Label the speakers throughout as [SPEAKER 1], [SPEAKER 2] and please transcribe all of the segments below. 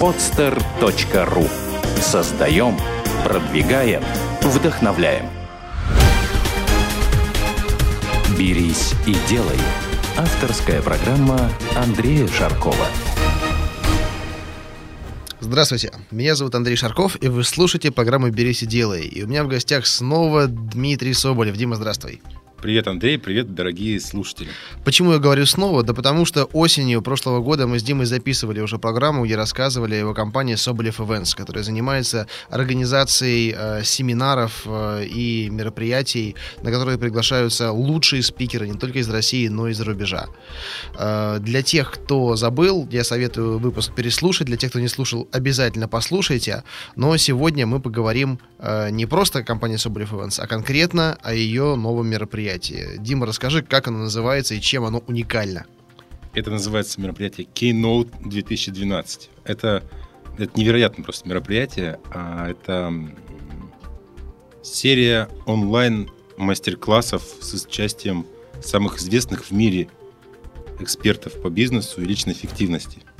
[SPEAKER 1] podster.ru Создаем, продвигаем, вдохновляем. «Берись и делай» – авторская программа Андрея Шаркова.
[SPEAKER 2] Здравствуйте, меня зовут Андрей Шарков, и вы слушаете программу «Берись и делай». И у меня в гостях снова Дмитрий Соболев. Дима, здравствуй.
[SPEAKER 3] Привет, Андрей, привет, дорогие слушатели.
[SPEAKER 2] Почему я говорю снова? Да потому что осенью прошлого года мы с Димой записывали уже программу, где рассказывали о его компании Соболев Events, которая занимается организацией э, семинаров э, и мероприятий, на которые приглашаются лучшие спикеры не только из России, но и из-за рубежа. Э, для тех, кто забыл, я советую выпуск переслушать, для тех, кто не слушал, обязательно послушайте. Но сегодня мы поговорим э, не просто о компании Соболев Events, а конкретно о ее новом мероприятии мероприятие. Дима, расскажи, как оно называется и чем оно уникально.
[SPEAKER 3] Это называется мероприятие Keynote 2012. Это, это невероятное просто мероприятие. А это серия онлайн мастер-классов с участием самых известных в мире экспертов по бизнесу и личной эффективности –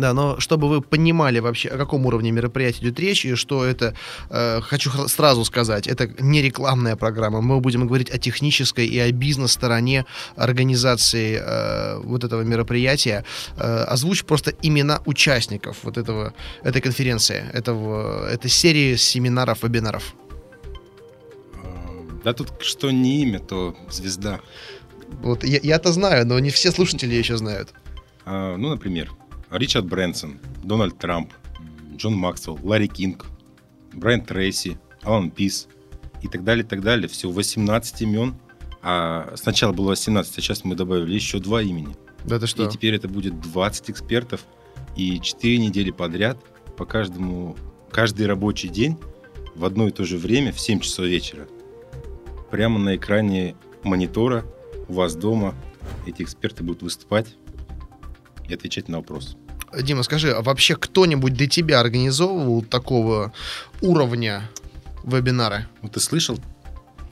[SPEAKER 2] да, но чтобы вы понимали вообще, о каком уровне мероприятия идет речь, и что это, э, хочу сразу сказать, это не рекламная программа. Мы будем говорить о технической и о бизнес-стороне организации э, вот этого мероприятия. Э, озвучь просто имена участников вот этого, этой конференции, этого, этой серии семинаров, вебинаров.
[SPEAKER 3] Да тут что не имя, то звезда.
[SPEAKER 2] Вот я, я-то знаю, но не все слушатели еще знают.
[SPEAKER 3] А, ну, например, Ричард Брэнсон, Дональд Трамп, Джон Максвелл, Ларри Кинг, Брайан Трейси, Алан Пис и так далее, так далее. Всего 18 имен. А сначала было 18, а сейчас мы добавили еще два имени.
[SPEAKER 2] Да ты что?
[SPEAKER 3] И теперь это будет 20 экспертов и 4 недели подряд по каждому, каждый рабочий день в одно и то же время в 7 часов вечера. Прямо на экране монитора у вас дома эти эксперты будут выступать и отвечать на вопрос.
[SPEAKER 2] Дима, скажи, а вообще кто-нибудь до тебя организовывал такого уровня вебинара?
[SPEAKER 3] Ну, ты слышал?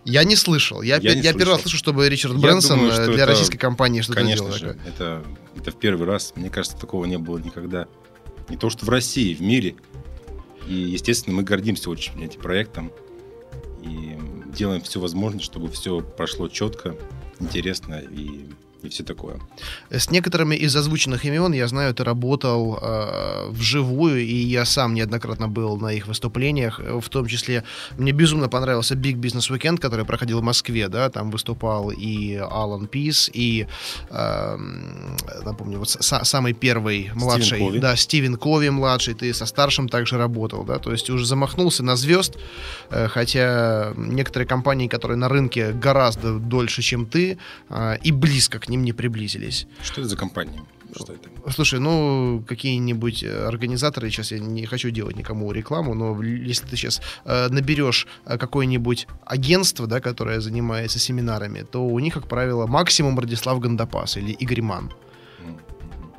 [SPEAKER 2] Я не слышал. Я, я, я первый раз слышу, чтобы Ричард я Брэнсон думаю, для это, российской компании что-то
[SPEAKER 3] конечно
[SPEAKER 2] делал.
[SPEAKER 3] Же, это, это в первый раз. Мне кажется, такого не было никогда. Не то, что в России, в мире. И, естественно, мы гордимся очень этим проектом. И делаем все возможное, чтобы все прошло четко, интересно и и все такое.
[SPEAKER 2] С некоторыми из озвученных имен, я знаю, ты работал э, вживую, и я сам неоднократно был на их выступлениях, в том числе мне безумно понравился Big Business Weekend, который проходил в Москве, да, там выступал и Алан Пис, и, э, напомню, вот с- самый первый младший, Кови. да, Стивен Кови младший, ты со старшим также работал, да, то есть уже замахнулся на звезд, э, хотя некоторые компании, которые на рынке гораздо дольше, чем ты, э, и близко к ним не приблизились.
[SPEAKER 3] Что это за компания? Что это?
[SPEAKER 2] Слушай, ну, какие-нибудь э, организаторы, сейчас я не хочу делать никому рекламу, но если ты сейчас э, наберешь э, какое-нибудь агентство, да, которое занимается семинарами, то у них, как правило, максимум Радислав Гандапас или Игорь Ман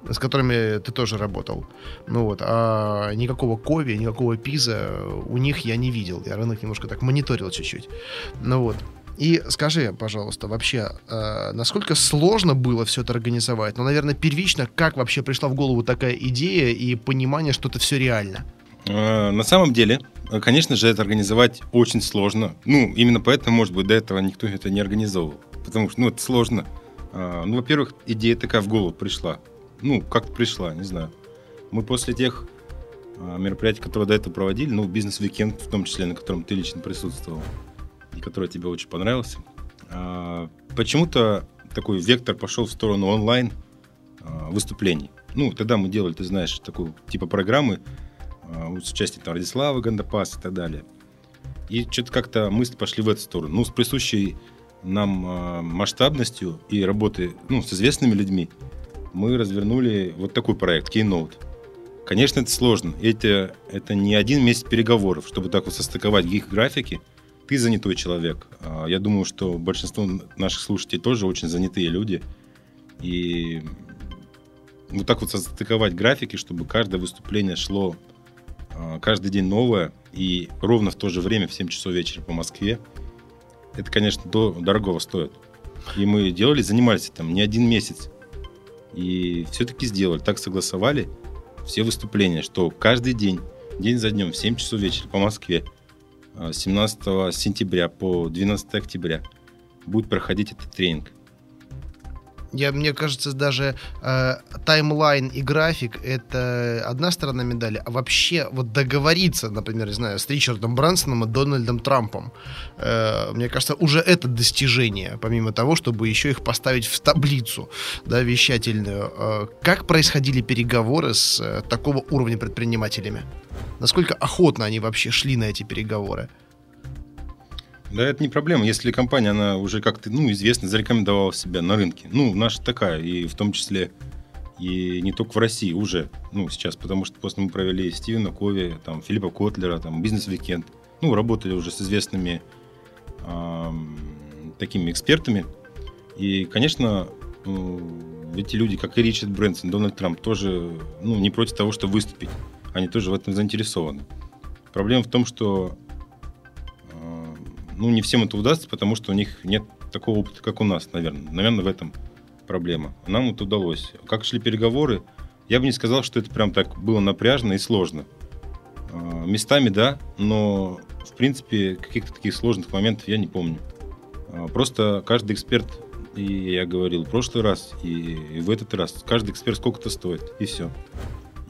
[SPEAKER 2] с которыми ты тоже работал. Ну вот, а никакого Кови, никакого Пиза у них я не видел. Я рынок немножко так мониторил чуть-чуть. Ну вот. И скажи, пожалуйста, вообще, э, насколько сложно было все это организовать? Ну, наверное, первично, как вообще пришла в голову такая идея и понимание, что это все реально?
[SPEAKER 3] Э, на самом деле, конечно же, это организовать очень сложно. Ну, именно поэтому, может быть, до этого никто это не организовывал. Потому что, ну, это сложно. Э, ну, во-первых, идея такая в голову пришла. Ну, как пришла, не знаю. Мы после тех э, мероприятий, которые до этого проводили, ну, бизнес-викенд в том числе, на котором ты лично присутствовал, который тебе очень понравился. А, почему-то такой вектор пошел в сторону онлайн а, выступлений. Ну, тогда мы делали, ты знаешь, такую типа программы а, с участием там Радислава Гандапас и так далее. И что-то как-то мысли пошли в эту сторону. Ну, с присущей нам масштабностью и работы ну, с известными людьми мы развернули вот такой проект Keynote. Конечно, это сложно. Это, это не один месяц переговоров, чтобы так вот состыковать их графики – ты занятой человек. А, я думаю, что большинство наших слушателей тоже очень занятые люди. И вот так вот состыковать графики, чтобы каждое выступление шло а, каждый день новое и ровно в то же время в 7 часов вечера по Москве, это, конечно, дорогого стоит. И мы делали, занимались там не один месяц. И все-таки сделали, так согласовали. все выступления, что каждый день, день за днем, в 7 часов вечера по Москве, 17 сентября по 12 октября будет проходить этот тренинг.
[SPEAKER 2] Я, мне кажется, даже э, таймлайн и график это одна сторона медали, а вообще вот договориться, например, не знаю, с Ричардом Брансоном и Дональдом Трампом, э, мне кажется, уже это достижение, помимо того, чтобы еще их поставить в таблицу, да, вещательную. Э, как происходили переговоры с э, такого уровня предпринимателями? Насколько охотно они вообще шли на эти переговоры?
[SPEAKER 3] Да, это не проблема, если компания, она уже как-то, ну, известно, зарекомендовала себя на рынке. Ну, наша такая, и в том числе и не только в России уже, ну, сейчас, потому что после мы провели Стивена Кови, там, Филиппа Котлера, там, Бизнес-викенд, ну, работали уже с известными э, такими экспертами, и, конечно, э, эти люди, как и Ричард Брэнсон, Дональд Трамп, тоже, ну, не против того, чтобы выступить, они тоже в этом заинтересованы. Проблема в том, что ну, не всем это удастся, потому что у них нет такого опыта, как у нас, наверное. Наверное, в этом проблема. Нам это удалось. Как шли переговоры, я бы не сказал, что это прям так было напряжно и сложно. А, местами да, но в принципе каких-то таких сложных моментов я не помню. А, просто каждый эксперт, и я говорил в прошлый раз, и в этот раз, каждый эксперт сколько-то стоит, и все.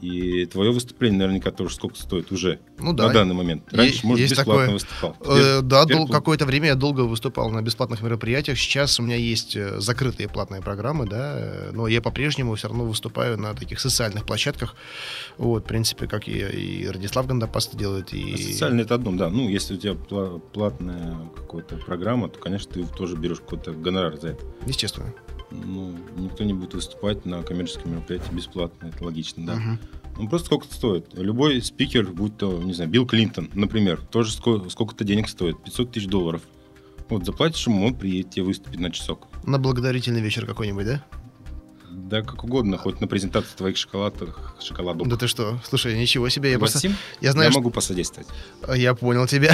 [SPEAKER 3] И твое выступление наверняка тоже сколько стоит уже ну, да. на данный момент. Раньше, есть, может, есть бесплатно такое. выступал.
[SPEAKER 2] Теперь, э, да, дол- какое-то время я долго выступал на бесплатных мероприятиях. Сейчас у меня есть э, закрытые платные программы, да, э, но я по-прежнему все равно выступаю на таких социальных площадках. Вот, в принципе, как и, и Радислав Гандапаст делает. И...
[SPEAKER 3] А социальный это одно, да. Ну, если у тебя платная какая-то программа, то, конечно, ты тоже берешь какой-то гонорар за это.
[SPEAKER 2] Естественно
[SPEAKER 3] ну, никто не будет выступать на коммерческом мероприятии бесплатно, это логично, да. Угу. Ну, просто сколько стоит. Любой спикер, будь то, не знаю, Билл Клинтон, например, тоже сколько-то денег стоит, 500 тысяч долларов. Вот заплатишь ему, он приедет тебе выступить на часок.
[SPEAKER 2] На благодарительный вечер какой-нибудь, да?
[SPEAKER 3] Да, как угодно, хоть на презентации твоих шоколадов, шоколадов.
[SPEAKER 2] Да ты что? Слушай, ничего себе.
[SPEAKER 3] Я, просто, я, знаю, я могу посодействовать.
[SPEAKER 2] Я понял тебя.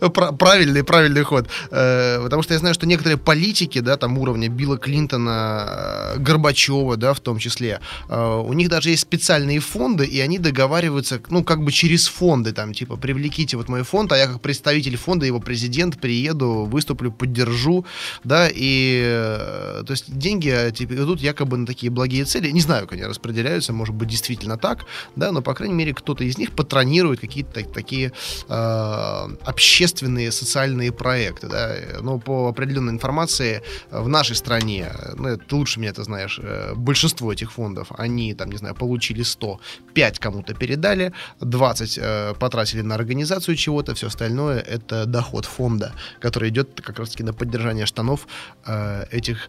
[SPEAKER 2] правильный, правильный ход. Э, потому что я знаю, что некоторые политики, да, там уровня Билла Клинтона, э, Горбачева, да, в том числе, э, у них даже есть специальные фонды, и они договариваются, ну, как бы через фонды, там, типа, привлеките вот мой фонд, а я как представитель фонда, его президент, приеду, выступлю, поддержу, да, и, то есть деньги, типа, идут якобы на такие благие цели. Не знаю, как они распределяются, может быть, действительно так, да, но, по крайней мере, кто-то из них патронирует какие-то такие э, общественные социальные проекты, да. Но по определенной информации в нашей стране, ну, ты лучше меня это знаешь, э, большинство этих фондов, они, там, не знаю, получили 100, 5 кому-то передали, 20 э, потратили на организацию чего-то, все остальное — это доход фонда, который идет как раз-таки на поддержание штанов э, этих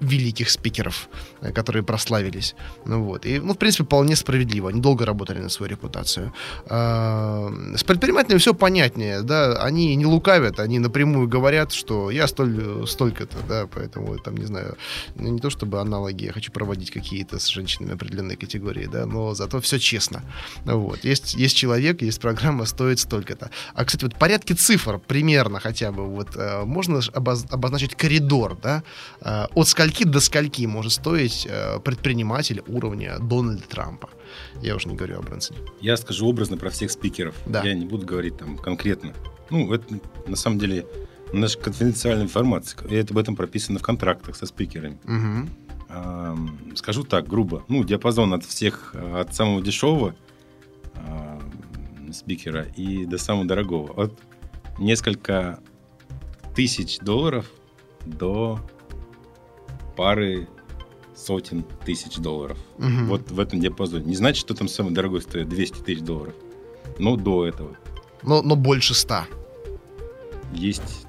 [SPEAKER 2] великих спикеров, э, которые прославились. Ну, вот. И, ну, в принципе, вполне справедливо. Они долго работали на свою репутацию. А, с предпринимателями все понятнее, да, они не лукавят, они напрямую говорят, что я столь, столько-то, да, поэтому, там, не знаю, ну, не то чтобы аналоги, я хочу проводить какие-то с женщинами определенной категории, да, но зато все честно. Вот. Есть, есть человек, есть программа, стоит столько-то. А, кстати, вот порядки цифр примерно хотя бы, вот, э, можно обозначить коридор, да, э, от скольки скольки до скольки может стоить э, предприниматель уровня Дональда Трампа? Я уже не говорю о Брэнсоне.
[SPEAKER 3] Я скажу образно про всех спикеров. Да. Я не буду говорить там конкретно. Ну, это на самом деле наша конфиденциальная информация. И это об этом прописано в контрактах со спикерами. Угу. скажу так, грубо. Ну, диапазон от всех, от самого дешевого спикера и до самого дорогого. От несколько тысяч долларов до пары сотен тысяч долларов. Угу. Вот в этом диапазоне. Не значит, что там самый дорогой стоит 200 тысяч долларов. Но до этого.
[SPEAKER 2] Но, но больше 100.
[SPEAKER 3] Есть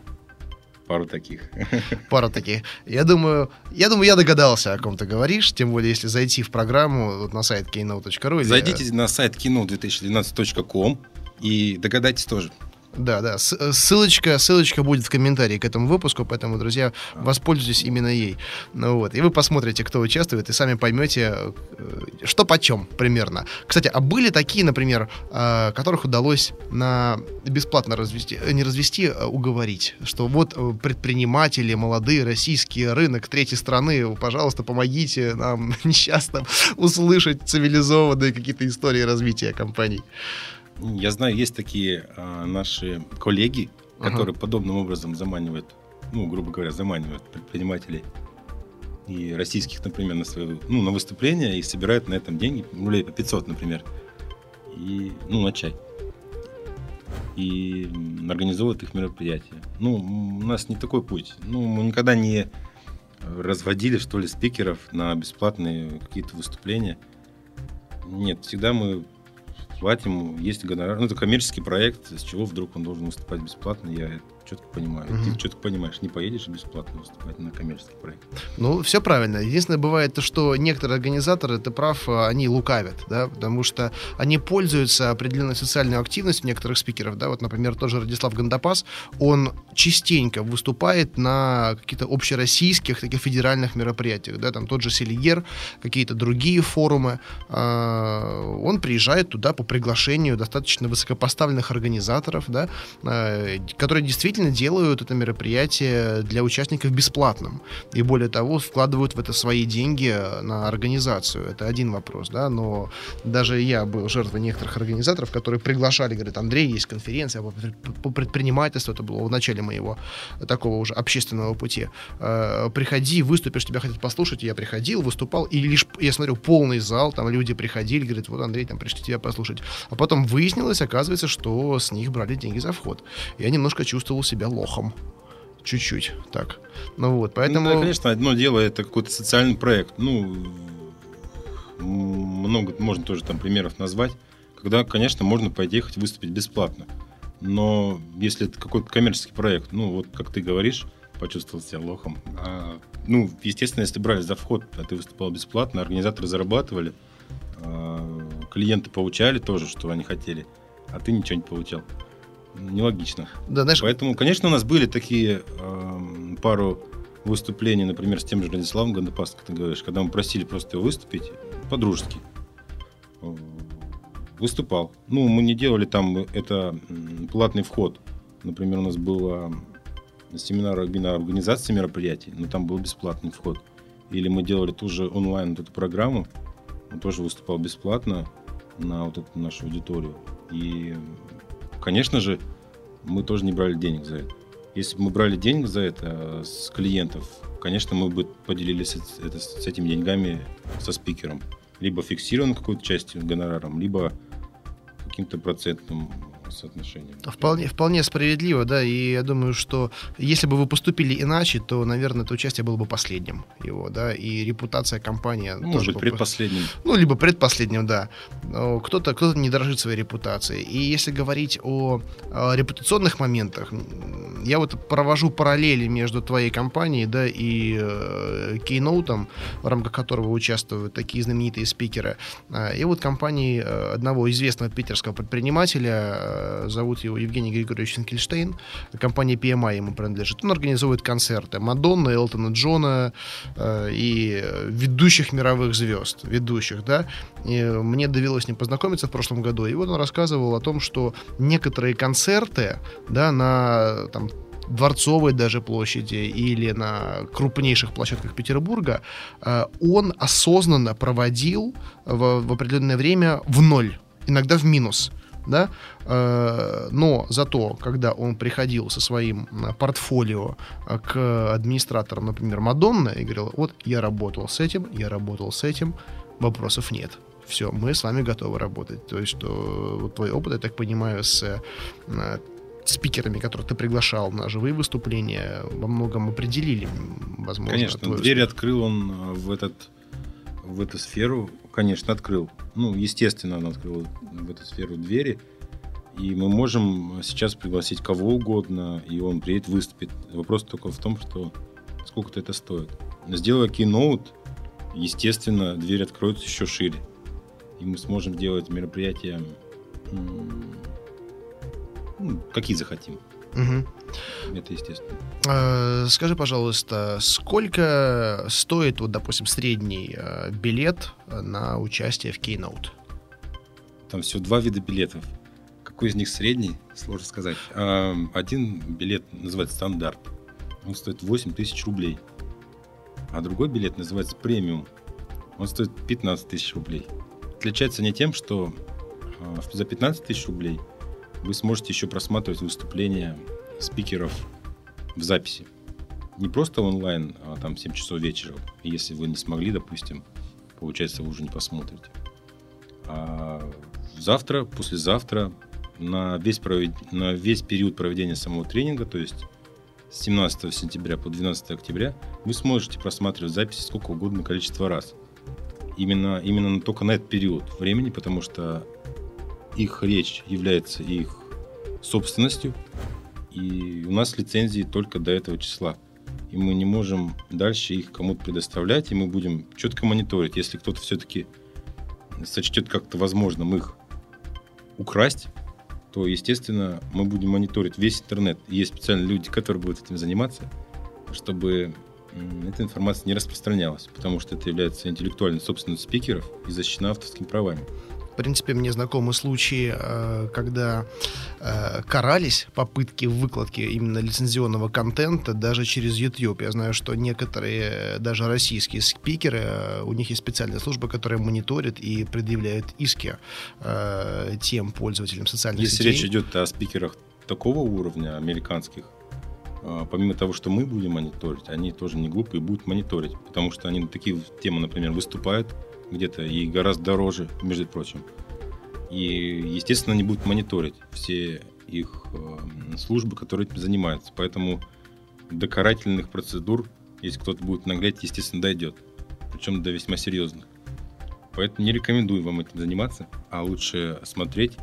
[SPEAKER 3] пару таких.
[SPEAKER 2] Пару таких. Я думаю, я думаю, я догадался, о ком ты говоришь, тем более, если зайти в программу вот на сайт.
[SPEAKER 3] Зайдите или... на сайт keynote2012.com и догадайтесь тоже.
[SPEAKER 2] Да, да. Ссылочка, ссылочка будет в комментарии к этому выпуску, поэтому, друзья, воспользуйтесь именно ей. Ну вот. И вы посмотрите, кто участвует, и сами поймете, э, что почем примерно. Кстати, а были такие, например, э, которых удалось на бесплатно развести, э, не развести, а уговорить, что вот предприниматели, молодые, российские, рынок третьей страны, пожалуйста, помогите нам, несчастным, услышать цивилизованные какие-то истории развития компаний.
[SPEAKER 3] Я знаю, есть такие а, наши коллеги, которые подобным образом заманивают, ну, грубо говоря, заманивают предпринимателей и российских, например, на свое, ну, на выступление и собирают на этом деньги, рублей по 500, например, и, ну, на чай. И организовывают их мероприятия. Ну, у нас не такой путь. Ну, мы никогда не разводили, что ли, спикеров на бесплатные какие-то выступления. Нет, всегда мы платим, есть гонорар. Ну, это коммерческий проект, с чего вдруг он должен выступать бесплатно, я четко понимаю.
[SPEAKER 2] Мгм.
[SPEAKER 3] Ты четко понимаешь, не поедешь бесплатно выступать на коммерческий проект.
[SPEAKER 2] Ну, все правильно. Единственное, бывает то, что некоторые организаторы, ты прав, а, они лукавят, да, потому что они пользуются определенной социальной активностью некоторых спикеров, да, вот, например, тоже Радислав Гандапас, он частенько выступает на каких-то общероссийских, таких федеральных мероприятиях, да, там тот же Селигер, какие-то другие форумы, А, он приезжает туда по приглашению достаточно высокопоставленных организаторов, да, э, которые действительно делают это мероприятие для участников бесплатным. И более того, вкладывают в это свои деньги на организацию. Это один вопрос, да, но даже я был жертвой некоторых организаторов, которые приглашали, говорят, Андрей, есть конференция по предпринимательству, это было в начале моего такого уже общественного пути. Э, Приходи, выступишь, тебя хотят послушать. Я приходил, выступал, и лишь, я смотрю, полный зал, там люди приходили, говорят, вот, Андрей, там пришли тебя послушать. А потом выяснилось, оказывается, что с них брали деньги за вход. Я немножко чувствовал себя лохом. Чуть-чуть, так. Ну вот, поэтому...
[SPEAKER 3] Ну, да, конечно, одно дело это какой-то социальный проект. Ну, много можно тоже там примеров назвать, когда, конечно, можно пойти хоть выступить бесплатно. Но если это какой-то коммерческий проект, ну, вот как ты говоришь, почувствовал себя лохом. А, ну, естественно, если брали за вход, а ты выступал бесплатно, организаторы зарабатывали, а, клиенты получали тоже, что они хотели, а ты ничего не получал. Нелогично.
[SPEAKER 2] Да, знаешь,
[SPEAKER 3] Поэтому, конечно, у нас были такие эм, пару выступлений, например, с тем же Радиславом Гандапас, как ты говоришь, когда мы просили просто его выступить по-дружески. Э, Выступал. Ну, мы не делали там это платный вход. Например, у нас был э, семинар организации мероприятий, но там был бесплатный вход. Или мы делали ту же онлайн вот эту программу, он тоже выступал бесплатно на вот эту нашу аудиторию. И, конечно же, мы тоже не брали денег за это. Если бы мы брали денег за это э, с клиентов, конечно, мы бы поделились это- с этими деньгами со спикером. Либо фиксированной какой-то частью гонораром, либо каким-то процентным соотношением.
[SPEAKER 2] Вполне, вполне справедливо, да, и я думаю, что если бы вы поступили иначе, то, наверное, это участие было бы последним его, да, и репутация компании...
[SPEAKER 3] Ну, может быть,
[SPEAKER 2] бы-
[SPEAKER 3] предпоследним.
[SPEAKER 2] Ну, либо предпоследним, да. Кто-то кто не дорожит своей репутацией. И если говорить о, э, репутационных моментах, я вот провожу параллели между твоей компанией, да, и э, Keynote, в рамках которого участвуют такие знаменитые спикеры. А, И вот компании э, одного известного питерского предпринимателя, зовут его Евгений Григорьевич Финкельштейн, компания PMI ему принадлежит. Он организует концерты Мадонны, Элтона Джона э, и ведущих мировых звезд, ведущих, да. И мне довелось с ним познакомиться в прошлом году, и вот он рассказывал о том, что некоторые концерты, да, на там Дворцовой даже площади или на крупнейших площадках Петербурга, э, он осознанно проводил в, в определенное время в ноль, иногда в минус. Да? Э, Но зато, когда он приходил со своим э, портфолио э, к администраторам, например, Мадонны, и говорил, вот я работал с этим, я работал с этим, вопросов нет. Все, мы с вами готовы работать. То есть, что вот твой опыт, я так понимаю, с э, спикерами, которых ты приглашал на живые выступления, во многом определили, возможно,
[SPEAKER 3] Конечно, дверь открыл он э, в, этот, в эту сферу. Конечно, открыл. Ну, естественно, он открыл в эту сферу двери. И мы можем сейчас пригласить кого угодно, и он приедет, выступит. Вопрос только в том, что сколько это стоит. Сделая кейноут, естественно, дверь откроется еще шире. И мы сможем делать мероприятия Ну, какие захотим.
[SPEAKER 2] Мгм.
[SPEAKER 3] Это естественно.
[SPEAKER 2] Э, Скажи, пожалуйста, сколько стоит, вот, допустим, средний э, билет э, на участие в Keynote?
[SPEAKER 3] Там всего два вида билетов. Какой из них средний, сложно сказать. А, Один билет называется стандарт. Он стоит 8 тысяч рублей. А другой билет называется премиум. Он стоит 15 тысяч рублей. Отличается не тем, что а, за 15 тысяч рублей вы сможете еще просматривать выступления спикеров в записи. Не просто онлайн, а там 7 часов вечера. Если вы не смогли, допустим, получается, вы уже не посмотрите. А завтра, послезавтра, на весь, провед- на весь период проведения самого тренинга, то есть с 17 сентября по 12 октября, вы сможете просматривать записи сколько угодно количество раз. Именно, именно только на этот период времени, потому что их речь является их собственностью, и у нас лицензии только до этого числа. И мы не можем дальше их кому-то предоставлять, и мы будем четко мониторить. Если кто-то все-таки сочтет как-то возможным их украсть, то, естественно, мы будем мониторить весь интернет. И Есть специальные люди, которые будут этим заниматься, чтобы эта информация не распространялась, потому что это является интеллектуальной собственностью спикеров и защищена авторскими правами.
[SPEAKER 2] В принципе, мне знакомы случаи, э, когда э, карались попытки выкладки именно лицензионного контента даже через YouTube. Я знаю, что некоторые, э, даже российские спикеры, у них есть специальная служба, которая мониторит и предъявляет иски тем пользователям социальных
[SPEAKER 3] Если
[SPEAKER 2] сетей.
[SPEAKER 3] речь идет о спикерах такого уровня, американских, помимо того, что мы будем мониторить, они тоже не глупые будут мониторить, потому что они на такие темы, например, выступают где-то и гораздо дороже, между прочим. И, естественно, они будут мониторить все их э, службы, которые этим занимаются. Поэтому до карательных процедур, если кто-то будет наглять, естественно, дойдет. Причем до весьма серьезных. Поэтому не рекомендую вам этим заниматься, а лучше смотреть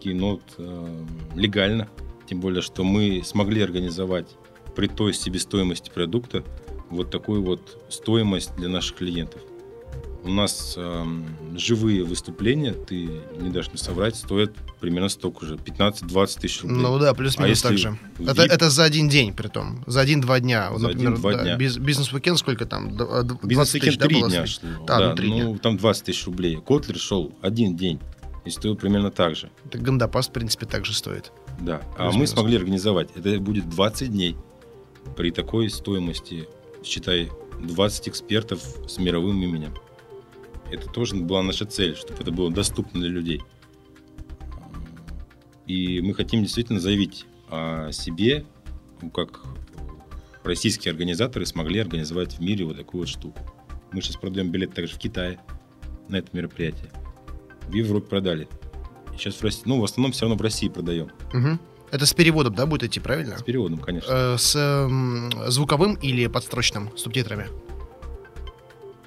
[SPEAKER 3] Keynote э, легально. Тем более, что мы смогли организовать при той себестоимости продукта вот такую вот стоимость для наших клиентов. У нас эм, живые выступления, ты не дашь мне соврать, стоят примерно столько же, 15-20 тысяч рублей.
[SPEAKER 2] Ну да, плюс-минус
[SPEAKER 3] А
[SPEAKER 2] так же.
[SPEAKER 3] в
[SPEAKER 2] Это,
[SPEAKER 3] VIP
[SPEAKER 2] это за один день, при том. За один-два дня. Вот,
[SPEAKER 3] За
[SPEAKER 2] например,
[SPEAKER 3] один-два
[SPEAKER 2] да,
[SPEAKER 3] дня.
[SPEAKER 2] биз- Бизнес-уикенд сколько там? А, д- 20
[SPEAKER 3] Бизнес-уикенд
[SPEAKER 2] да,
[SPEAKER 3] три
[SPEAKER 2] было
[SPEAKER 3] дня
[SPEAKER 2] стоить?
[SPEAKER 3] шло.
[SPEAKER 2] Да, ну, три
[SPEAKER 3] ну,
[SPEAKER 2] дня.
[SPEAKER 3] там 20 тысяч рублей. Котлер шел один день и стоил примерно так же.
[SPEAKER 2] Так Гандапас, в принципе, так же стоит.
[SPEAKER 3] Да. А мы смогли организовать. Это будет 20 дней при такой стоимости, считай, 20 экспертов с мировым именем. Это тоже была наша цель, чтобы это было доступно для людей. И мы хотим действительно заявить о себе, ну, как российские организаторы смогли организовать в мире вот такую вот штуку. Мы сейчас продаем билет также в Китае на это мероприятие. В Европе продали. Сейчас в России, ну, в основном все равно в России продаем.
[SPEAKER 2] Мгм. Это с переводом, да, будет идти, правильно?
[SPEAKER 3] С переводом, конечно.
[SPEAKER 2] Э, с эм, звуковым или подстрочным субтитрами?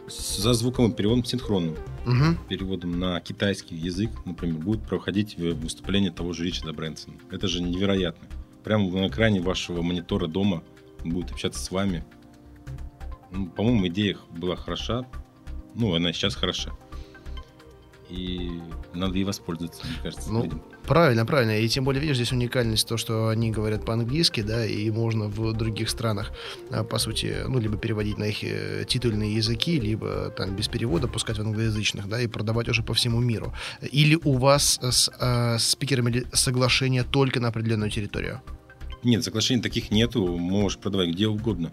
[SPEAKER 3] За звуковым переводом синхронным.
[SPEAKER 2] Мгм.
[SPEAKER 3] Переводом на китайский язык, например, будет проходить выступление того же Ричарда Брэнсона. Это же невероятно. Прямо на экране вашего монитора дома будет общаться с вами. Ну, по-моему, идея была хороша. Ну, она сейчас хороша. И надо ей воспользоваться, мне кажется,
[SPEAKER 2] Ну,
[SPEAKER 3] людям.
[SPEAKER 2] Правильно, правильно. И тем более, видишь, здесь уникальность то, что они говорят по-английски, да, и можно в других странах, а, по сути, ну, либо переводить на их э, титульные языки, либо там без перевода пускать в англоязычных, да, и продавать уже по всему миру. Или у вас с э, спикерами соглашение только на определенную территорию?
[SPEAKER 3] Нет, соглашений таких нету, можешь продавать где угодно.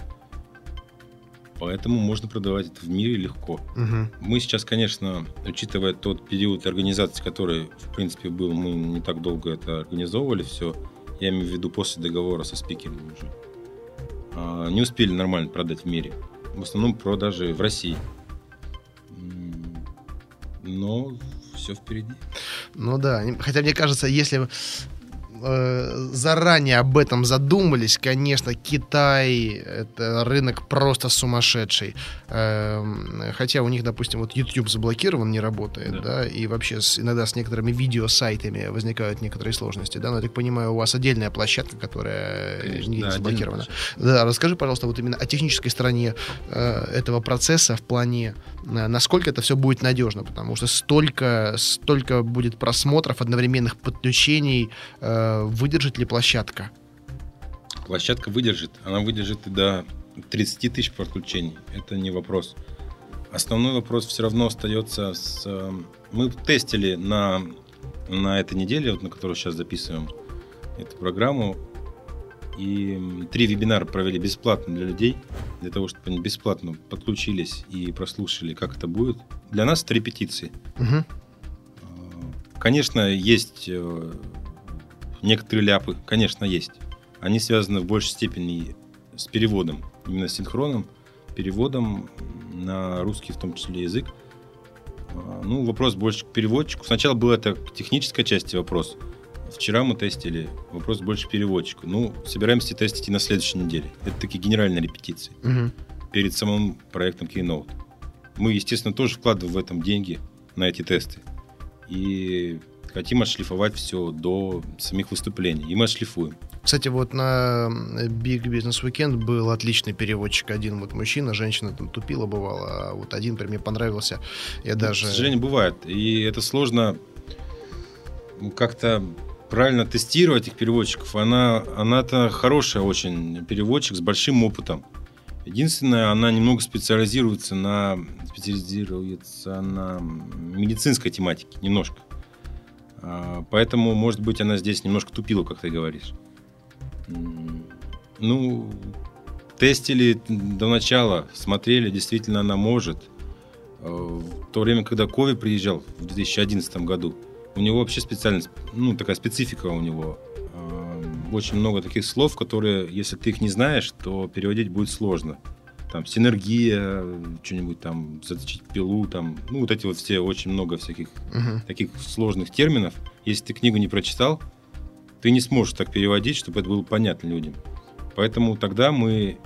[SPEAKER 3] Поэтому можно продавать это в мире легко.
[SPEAKER 2] Мгм.
[SPEAKER 3] Мы сейчас, конечно, учитывая тот период организации, который, в принципе, был, мы не так долго это организовывали все, я имею в виду после договора со спикерами уже, а, не успели нормально продать в мире. В основном продажи в России. Но все впереди.
[SPEAKER 2] Ну да, хотя мне кажется, если э, заранее об этом задумались, конечно, Китай это рынок просто сумасшедший. Эм, хотя у них, допустим, вот YouTube заблокирован, не работает, да,
[SPEAKER 3] Да.
[SPEAKER 2] и вообще с- иногда с некоторыми видеосайтами возникают некоторые сложности, да, но я так понимаю, у вас отдельная площадка, которая
[SPEAKER 3] Конечно, да,
[SPEAKER 2] не
[SPEAKER 3] отдельно
[SPEAKER 2] заблокирована. Да, расскажи, пожалуйста, вот именно о технической стороне э, этого процесса в плане, э, насколько это все будет надежно, потому что столько, столько будет просмотров, одновременных подключений, э, Э, выдержит ли площадка?
[SPEAKER 3] Площадка выдержит. Она выдержит и до 30 тысяч подключений. Это не вопрос. Основной вопрос все равно остается с... Э, мы тестили на, на этой неделе, вот на которую сейчас записываем эту программу, и три вебинара провели бесплатно для людей, для того, чтобы они бесплатно подключились и прослушали, как это будет. Для нас это репетиции. Угу. Конечно, есть э, некоторые ляпы, конечно, есть. Они связаны в большей степени с переводом, именно синхронным переводом на русский в том числе язык. А, ну, вопрос больше к переводчику. Сначала была это техническая часть вопрос. Вчера мы тестили. Вопрос больше переводчику. Ну, собираемся тестить и на следующей неделе. Это такие генеральные репетиции. Угу. Перед самым проектом Keynote. Мы, естественно, тоже вкладываем в этом деньги на эти тесты. И хотим отшлифовать все до самих выступлений. И мы отшлифуем.
[SPEAKER 2] Кстати, вот на Big Business Weekend был отличный переводчик. Один вот мужчина, женщина там тупила бывало, а вот один прям мне понравился. Я ну, даже...
[SPEAKER 3] К сожалению, бывает. И это сложно как-то правильно тестировать этих переводчиков. Она, она-то хорошая очень переводчик с большим опытом. Единственное, она немного специализируется на, специализируется на медицинской тематике, немножко. А, поэтому, может быть, она здесь немножко тупила, как ты говоришь. Ну, тестили до начала, смотрели, действительно она может. А, в то время, когда Кови приезжал в 2011 году, у него вообще специальность, ну, такая специфика у него. А, очень много таких слов, которые, если ты их не знаешь, то переводить будет сложно. Там синергия, что-нибудь там, заточить пилу, там, ну, вот эти вот все, очень много всяких uh-huh. таких сложных терминов. Если ты книгу не прочитал, ты не сможешь так переводить, чтобы это было понятно людям. Поэтому тогда мы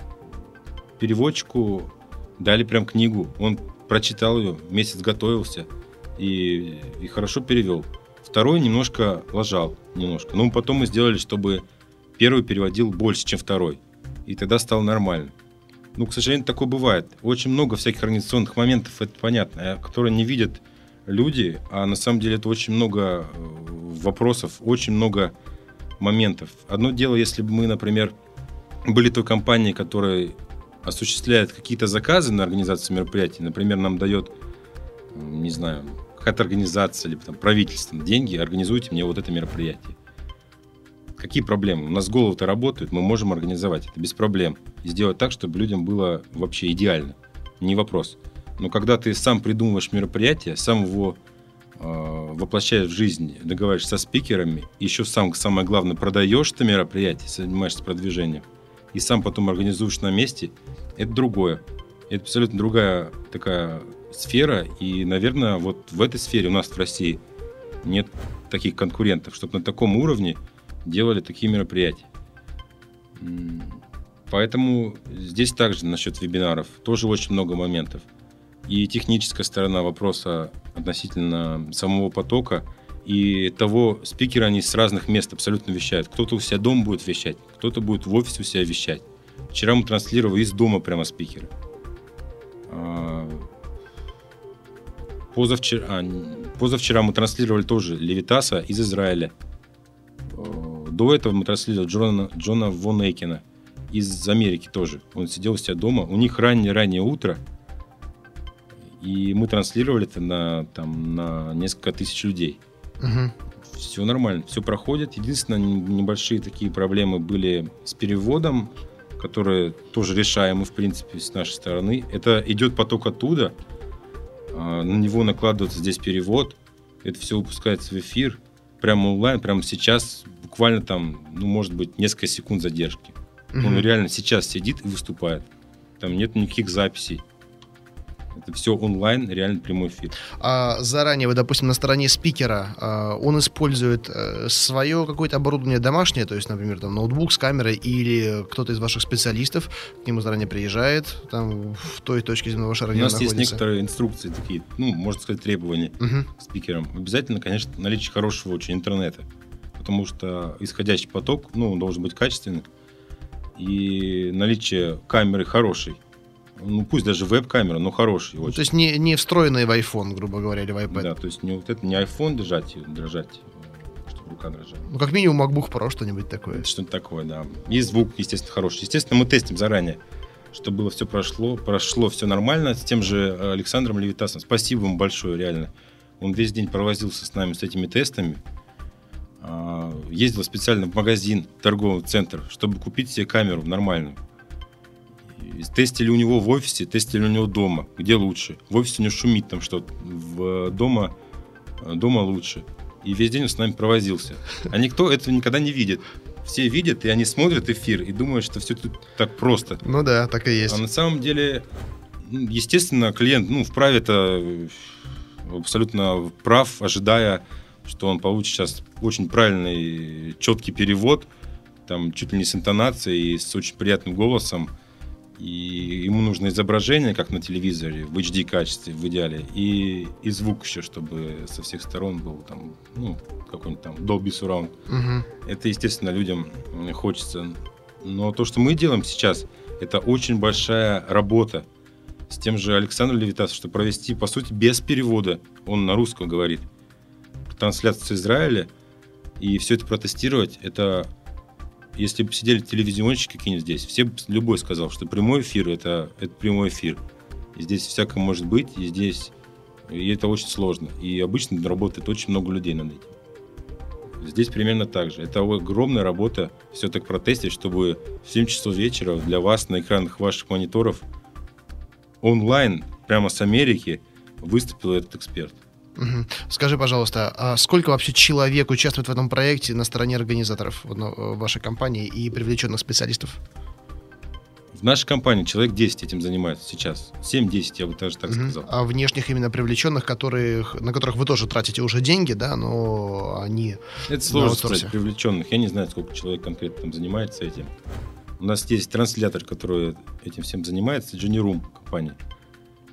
[SPEAKER 3] переводчику дали прям книгу. Он прочитал ее, месяц готовился и, и хорошо перевел. Второй немножко лажал, немножко. Но потом мы сделали, чтобы первый переводил больше, чем второй. И тогда стало нормально. Ну, к сожалению, такое бывает. Очень много всяких организационных моментов, это понятно, э, которые не видят люди, а на самом деле это очень много э, вопросов, очень много моментов. Одно дело, если бы мы, например, были той компанией, которая осуществляет какие-то заказы на организацию мероприятий, например, нам дает, не знаю, какая-то организация, либо там правительство деньги, организуйте мне вот это мероприятие. Какие проблемы? У нас головы-то работают, мы можем организовать это без проблем. И сделать так, чтобы людям было вообще идеально. Не вопрос. Но когда ты сам придумываешь мероприятие, сам его Э, воплощаешь в жизнь, договариваешься со спикерами, еще сам, самое главное, продаешь это мероприятие, занимаешься продвижением, и сам потом организуешь на месте, это другое. Это абсолютно другая такая сфера, и, наверное, вот в этой сфере у нас в России нет таких конкурентов, чтобы на таком уровне делали такие мероприятия. Поэтому здесь также насчет вебинаров тоже очень много моментов – и техническая сторона вопроса относительно самого потока и того, спикеры они с разных мест абсолютно вещают. Кто-то у себя дома будет вещать, кто-то будет в офисе у себя вещать. Вчера мы транслировали из дома прямо спикеры. А, позавчера, а, позавчера мы транслировали тоже Левитаса из Израиля. До этого мы транслировали Джона, Джона Вон Эйкина из Америки тоже. Он сидел у себя дома. У них раннее-раннее утро – и мы транслировали это на, там, на несколько тысяч людей. Угу. Все нормально, все проходит. Единственное, небольшие такие проблемы были с переводом, которые тоже решаемы, в принципе, с нашей стороны. Это идет поток оттуда, а, на него накладывается здесь перевод, это все выпускается в эфир, прямо онлайн, прямо сейчас, буквально там, ну, может быть, несколько секунд задержки. Угу. Он реально сейчас сидит и выступает. Там нет никаких записей. Это все онлайн, реально прямой эфир.
[SPEAKER 2] А заранее вы, допустим, на стороне спикера, а, он использует э, свое какое-то оборудование домашнее, то есть, например, там ноутбук с камерой, или кто-то из ваших специалистов к нему заранее приезжает, там в той точке земного шара,
[SPEAKER 3] У нас находится. есть некоторые инструкции такие, ну, можно сказать, требования угу. к спикерам. Обязательно, конечно, наличие хорошего очень интернета, потому что исходящий поток, ну, должен быть качественный, и наличие камеры хорошей ну пусть даже веб-камера, но хороший.
[SPEAKER 2] Ну, то есть не, не встроенный в iPhone, грубо говоря, или в iPad.
[SPEAKER 3] Да, то есть не вот это не iPhone держать, держать, рука дрожала.
[SPEAKER 2] Ну, как минимум MacBook Pro что-нибудь такое.
[SPEAKER 3] Что-то такое, да. И звук, естественно, хороший. Естественно, мы тестим заранее, чтобы было все прошло, прошло все нормально с тем же Александром Левитасом. Спасибо ему большое, реально. Он весь день провозился с нами с этими тестами. А, ездил специально в магазин, торговый центр, чтобы купить себе камеру нормальную. Тестили у него в офисе, тестили у него дома. Где лучше? В офисе у него шумит там что-то. В дома, дома лучше. И весь день он с нами провозился. А никто этого никогда не видит. Все видят, и они смотрят эфир и думают, что все тут так просто.
[SPEAKER 2] Ну да, так и есть.
[SPEAKER 3] А на самом деле, естественно, клиент ну, вправе это абсолютно прав, ожидая, что он получит сейчас очень правильный, четкий перевод, там чуть ли не с интонацией, с очень приятным голосом. И ему нужно изображение, как на телевизоре, в HD качестве, в идеале, и, и звук еще, чтобы со всех сторон был там, ну, какой-нибудь там Dolby Surround. Угу. Это, естественно, людям хочется. Но то, что мы делаем сейчас, это очень большая работа с тем же Александром Левитасом, чтобы провести, по сути, без перевода. Он на русском говорит. Трансляцию с Израиля. И все это протестировать, это если бы сидели телевизионщики какие-нибудь здесь, все любой сказал, что прямой эфир это, это прямой эфир. И здесь всякое может быть, и здесь и это очень сложно. И обычно работает очень много людей над этим. Здесь примерно так же. Это огромная работа все так протестить, чтобы в 7 часов вечера для вас на экранах ваших мониторов онлайн, прямо с Америки, выступил этот эксперт.
[SPEAKER 2] Угу. Скажи, пожалуйста, а сколько вообще человек участвует в этом проекте на стороне организаторов в вашей компании и привлеченных специалистов?
[SPEAKER 3] В нашей компании человек 10 этим занимается сейчас. 7-10, я бы даже так угу. сказал.
[SPEAKER 2] А внешних именно привлеченных, которых, на которых вы тоже тратите уже деньги, да, но они
[SPEAKER 3] Это сложно сказать, привлеченных. Я не знаю, сколько человек конкретно там занимается этим. У нас есть транслятор, который этим всем занимается, Room компания.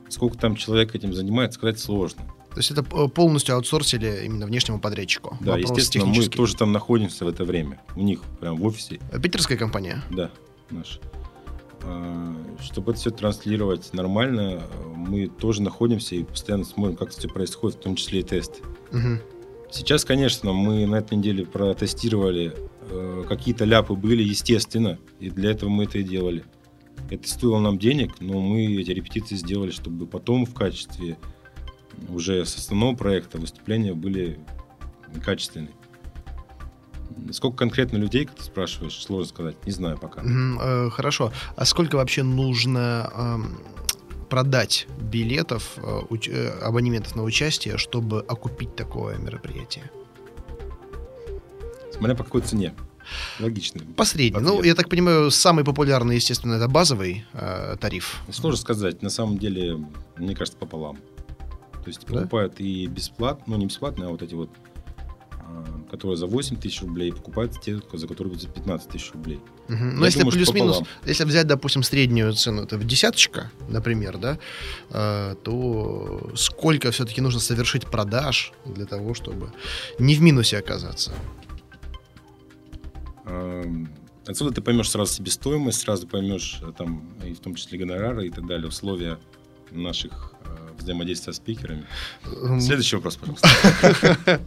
[SPEAKER 3] Сколько там человек этим занимается, сказать сложно.
[SPEAKER 2] То есть это полностью аутсорсили именно внешнему подрядчику.
[SPEAKER 3] Да, Вопрос естественно, мы тоже там находимся в это время. У них прям в офисе.
[SPEAKER 2] А питерская компания?
[SPEAKER 3] Да, наша. Чтобы это все транслировать нормально, мы тоже находимся и постоянно смотрим, как все происходит, в том числе и тесты. Угу. Сейчас, конечно, мы на этой неделе протестировали, э, какие-то ляпы были, естественно, и для этого мы это и делали. Это стоило нам денег, но мы эти репетиции сделали, чтобы потом в качестве уже с основного проекта выступления были качественные. Сколько конкретно людей, как ты спрашиваешь, сложно сказать, не знаю пока.
[SPEAKER 2] Mm, э, хорошо. А сколько вообще нужно э, продать билетов, э, уч- э, абонементов на участие, чтобы окупить такое мероприятие?
[SPEAKER 3] Смотря по какой цене. Логично.
[SPEAKER 2] Посредний. Ну, я так понимаю, самый популярный, естественно, это базовый э, тариф.
[SPEAKER 3] Сложно сказать. На самом деле, мне кажется, пополам. То есть покупают да? и бесплатно, ну не бесплатно, а вот эти вот, а, которые за 8 тысяч рублей, покупают те, за которые за 15 тысяч рублей.
[SPEAKER 2] Угу. Ну, если плюс-минус, если взять, допустим, среднюю цену, это в десяточка, например, да, э, то сколько все-таки нужно совершить продаж для того, чтобы не в минусе оказаться?
[SPEAKER 3] Отсюда ты поймешь сразу себестоимость, сразу поймешь э, там и в том числе гонорары и так далее, условия наших взаимодействия с спикерами. Следующий вопрос, пожалуйста.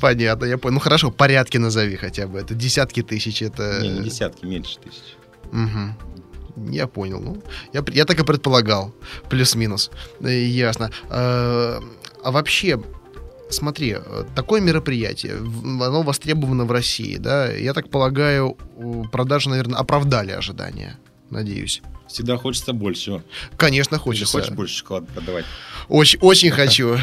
[SPEAKER 2] Понятно, я понял. Ну хорошо, порядки назови хотя бы. Это десятки тысяч, это...
[SPEAKER 3] Не, не десятки, меньше тысяч.
[SPEAKER 2] Угу. Я понял. Ну, я, я так и предполагал. Плюс-минус. Э, ясно. А, а вообще, смотри, такое мероприятие, оно востребовано в России, да? Я так полагаю, продажи, наверное, оправдали ожидания. Надеюсь.
[SPEAKER 3] Всегда хочется больше.
[SPEAKER 2] Конечно, хочется.
[SPEAKER 3] Ты хочешь больше шоколада продавать?
[SPEAKER 2] Очень, очень хочу.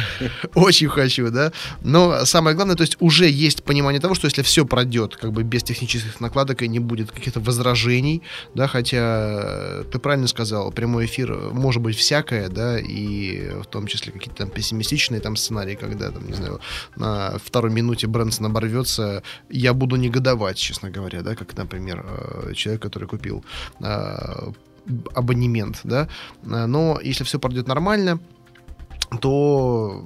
[SPEAKER 2] Очень хочу, да. Но самое главное, то есть уже есть понимание того, что если все пройдет как бы без технических накладок и не будет каких-то возражений, да, хотя ты правильно сказал, прямой эфир может быть всякое, да, и в том числе какие-то там пессимистичные там сценарии, когда, там, не знаю, на второй минуте Брэнсон оборвется, я буду негодовать, честно говоря, да, как, например, э, человек, который купил э, абонемент, да, но если все пройдет нормально, то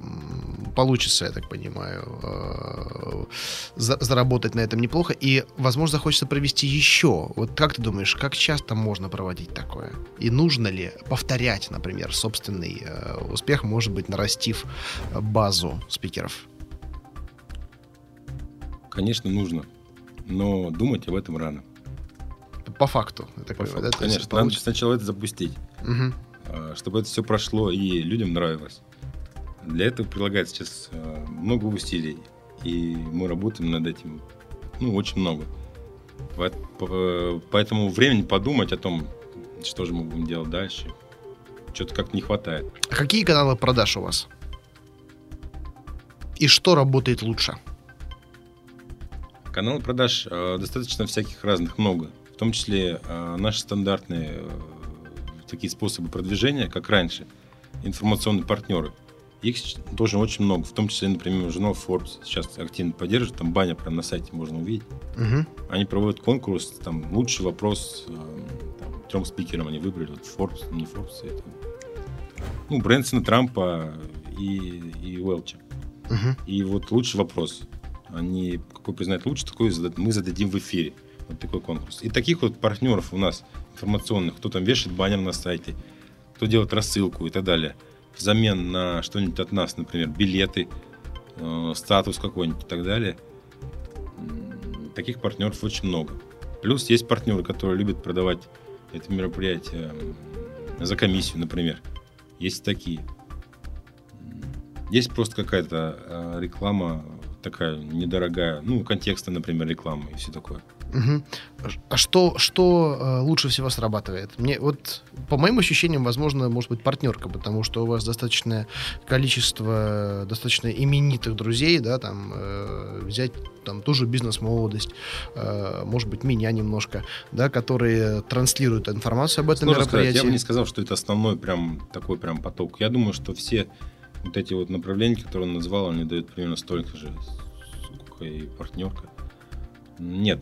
[SPEAKER 2] получится, я так понимаю, э, заработать на этом неплохо. И, возможно, захочется провести еще. Вот как ты думаешь, как часто можно проводить такое? И нужно ли повторять, например, собственный э, успех, может быть, нарастив базу спикеров?
[SPEAKER 3] Конечно, нужно. Но думать об этом рано.
[SPEAKER 2] По факту. так
[SPEAKER 3] По факту,
[SPEAKER 2] да? То есть
[SPEAKER 3] Конечно, надо сначала это запустить, а, чтобы это все прошло и людям нравилось. Для этого прилагается сейчас а, много усилий, и мы работаем над этим, ну, очень много. По- по- Поэтому времени подумать о том, что же мы будем делать дальше, что-то как не хватает.
[SPEAKER 2] А какие каналы продаж у вас? И что работает лучше?
[SPEAKER 3] Каналы продаж э, достаточно всяких разных много. В том числе э, наши стандартные э, такие способы продвижения, как раньше, информационные партнеры. Их тоже очень много. В том числе, например, журнал Forbes сейчас активно поддерживает. Там баня прям на сайте можно увидеть.
[SPEAKER 2] Мгм.
[SPEAKER 3] Они проводят конкурс, там лучший вопрос э, там, трем спикерам они выбрали. Вот Forbes, не Forbes, это, ну, Брэнсона, Трампа и, и Уэлча.
[SPEAKER 2] Мгм.
[SPEAKER 3] И вот лучший вопрос. Они какой признают лучше, такой мы зададим в эфире. Вот такой конкурс. И таких вот партнеров у нас информационных, кто там вешает баннер на сайте, кто делает рассылку и так далее. Взамен на что-нибудь от нас, например, билеты, э, статус какой-нибудь и так далее. Таких партнеров очень много. Плюс есть партнеры, которые любят продавать это мероприятие за комиссию, например. Есть такие. Есть просто какая-то э, реклама такая недорогая, ну, контекста, например, рекламы и все такое.
[SPEAKER 2] Мгм. А что, что э, лучше всего срабатывает? Мне вот, по моим ощущениям, возможно, может быть партнерка, потому что у вас достаточное количество достаточно именитых друзей, да, там э, взять там ту же бизнес-молодость, э, может быть, меня немножко, да, которые транслируют информацию об этом
[SPEAKER 3] Сложно сказать,
[SPEAKER 2] мероприятии.
[SPEAKER 3] я бы не сказал, что это основной прям такой прям поток. Я думаю, что все вот эти вот направления, которые он назвал, они дают примерно столько же, сколько и партнерка. Нет,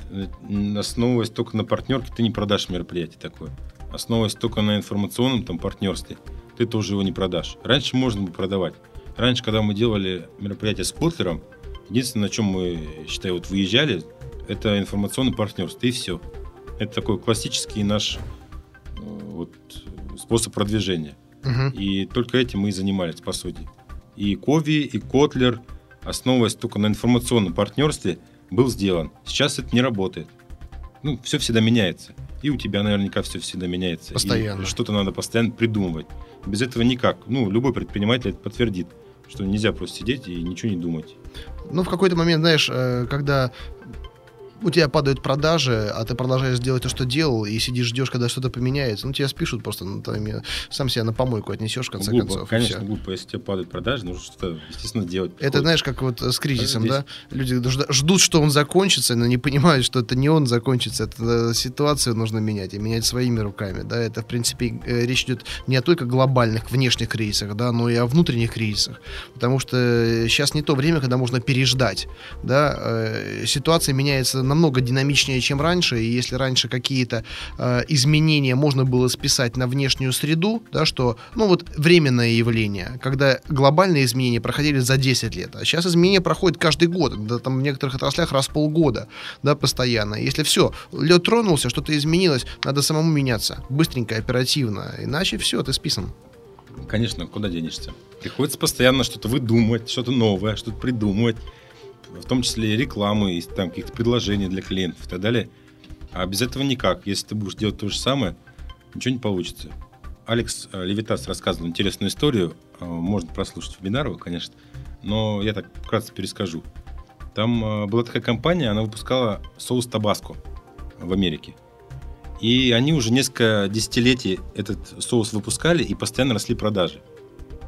[SPEAKER 3] основываясь только на партнерке, ты не продашь мероприятие такое. Основываясь только на информационном там партнерстве, ты тоже его не продашь. Раньше можно было продавать. Раньше, когда мы делали мероприятие с Котлером, единственное, на чем мы, считай, вот выезжали, это информационное партнерство, и все. Это такой классический наш э, вот, способ продвижения.
[SPEAKER 2] Мгм.
[SPEAKER 3] И только этим мы и занимались, по сути. И Кови, и Котлер, основываясь только на информационном партнерстве, был сделан. Сейчас это не работает. Ну, все всегда меняется. И у тебя наверняка все всегда меняется. И
[SPEAKER 2] Постоянно.
[SPEAKER 3] что-то надо постоянно придумывать. Без этого никак. Ну, любой предприниматель это подтвердит, что нельзя просто сидеть и ничего не думать.
[SPEAKER 2] Ну, в какой-то момент, знаешь, э, когда у тебя падают продажи, а ты продолжаешь делать то, что делал, и сидишь, ждешь, когда что-то поменяется, ну, тебя спишут просто, ну, там, э, сам себя на помойку отнесешь, в конце
[SPEAKER 3] глупо,
[SPEAKER 2] концов.
[SPEAKER 3] конечно, глупо. Если тебе падают продажи, нужно что-то, естественно, делать.
[SPEAKER 2] Это,
[SPEAKER 3] приходится.
[SPEAKER 2] знаешь, как вот с кризисом,
[SPEAKER 3] Здесь-
[SPEAKER 2] да? Люди ждут, что он закончится, но не понимают, что это не он закончится, это э, ситуацию нужно менять, и менять своими руками, да? Это, в принципе, э, речь идет не о только глобальных внешних кризисах, да, но и о внутренних кризисах, потому что сейчас не то время, когда можно переждать, да? Э, Ситуация меняется намного динамичнее, чем раньше, и если раньше какие-то э, изменения можно было списать на внешнюю среду, да, что, ну, вот временное явление, когда глобальные изменения проходили за 10 лет, а сейчас изменения проходят каждый год, да, там в некоторых отраслях раз в полгода, да, постоянно. Если все, лед тронулся, что-то изменилось, надо самому меняться, быстренько, оперативно, иначе все, ты списан.
[SPEAKER 3] Конечно, куда денешься? Приходится постоянно что-то выдумывать, что-то новое, что-то придумывать, в том числе и рекламы, и там каких-то предложений для клиентов и так далее. А без этого никак. Если ты будешь делать то же самое, ничего не получится. Алекс э, Левитас рассказывал интересную историю. Э, Можно прослушать вебинар его, конечно. Но я так вкратце перескажу. Там э, была такая компания, она выпускала соус табаско в Америке. И они уже несколько десятилетий этот соус выпускали и постоянно росли продажи.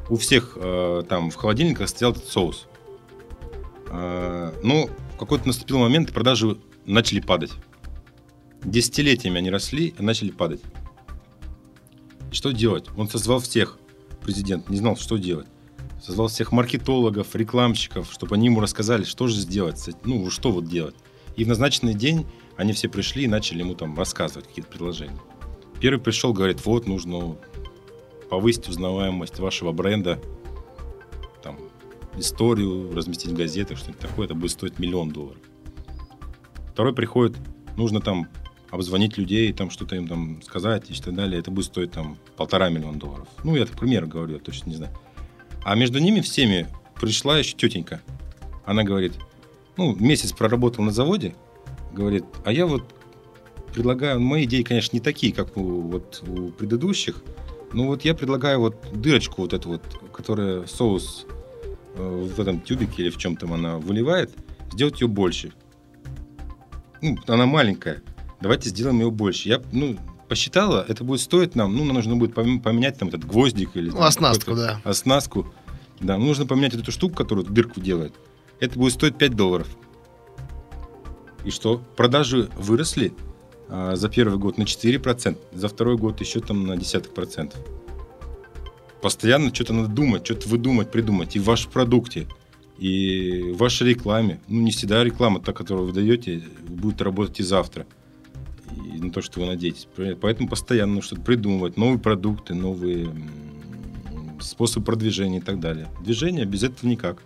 [SPEAKER 3] У всех э, там в холодильниках стоял этот соус. Э, но в какой-то наступил момент, продажи начали падать. Десятилетиями они росли и начали падать. И что делать? Он созвал всех, президент, не знал, что делать. Созвал всех маркетологов, рекламщиков, чтобы они ему рассказали, что же сделать, ну, что вот делать. И в назначенный день они все пришли и начали ему там рассказывать какие-то предложения. Первый пришел, говорит, вот, нужно повысить узнаваемость вашего бренда, историю разместить в газетах, что-нибудь такое, это будет стоить миллион долларов. Второй приходит, нужно там обзвонить людей, там что-то им там сказать и так далее, это будет стоить там полтора миллиона долларов. Ну, я так пример говорю, я точно не знаю. А между ними всеми пришла еще тетенька. Она говорит, ну, месяц проработал на заводе, говорит, а я вот предлагаю, мои идеи, конечно, не такие, как у, вот, у предыдущих, но вот я предлагаю вот дырочку вот эту вот, которая соус в этом тюбике или в чем там она выливает, сделать ее больше. Ну, она маленькая. Давайте сделаем ее больше. Я, ну, посчитала, это будет стоить нам, ну, нам нужно будет поменять там этот гвоздик или... Ну,
[SPEAKER 2] оснастку, да.
[SPEAKER 3] Оснастку. Да, нужно поменять эту штуку, которую дырку делает. Это будет стоить 5 долларов. И что? Продажи выросли а, за первый год на 4%, за второй год еще там на десяток процентов. Постоянно что-то надо думать, что-то выдумать, придумать. И в вашем продукте, и в вашей рекламе. Ну, не всегда реклама, та, которую вы даете, будет работать и завтра и на то, что вы надеетесь. Поэтому постоянно что-то придумывать, новые продукты, новые способы продвижения и так далее. Движение без этого никак.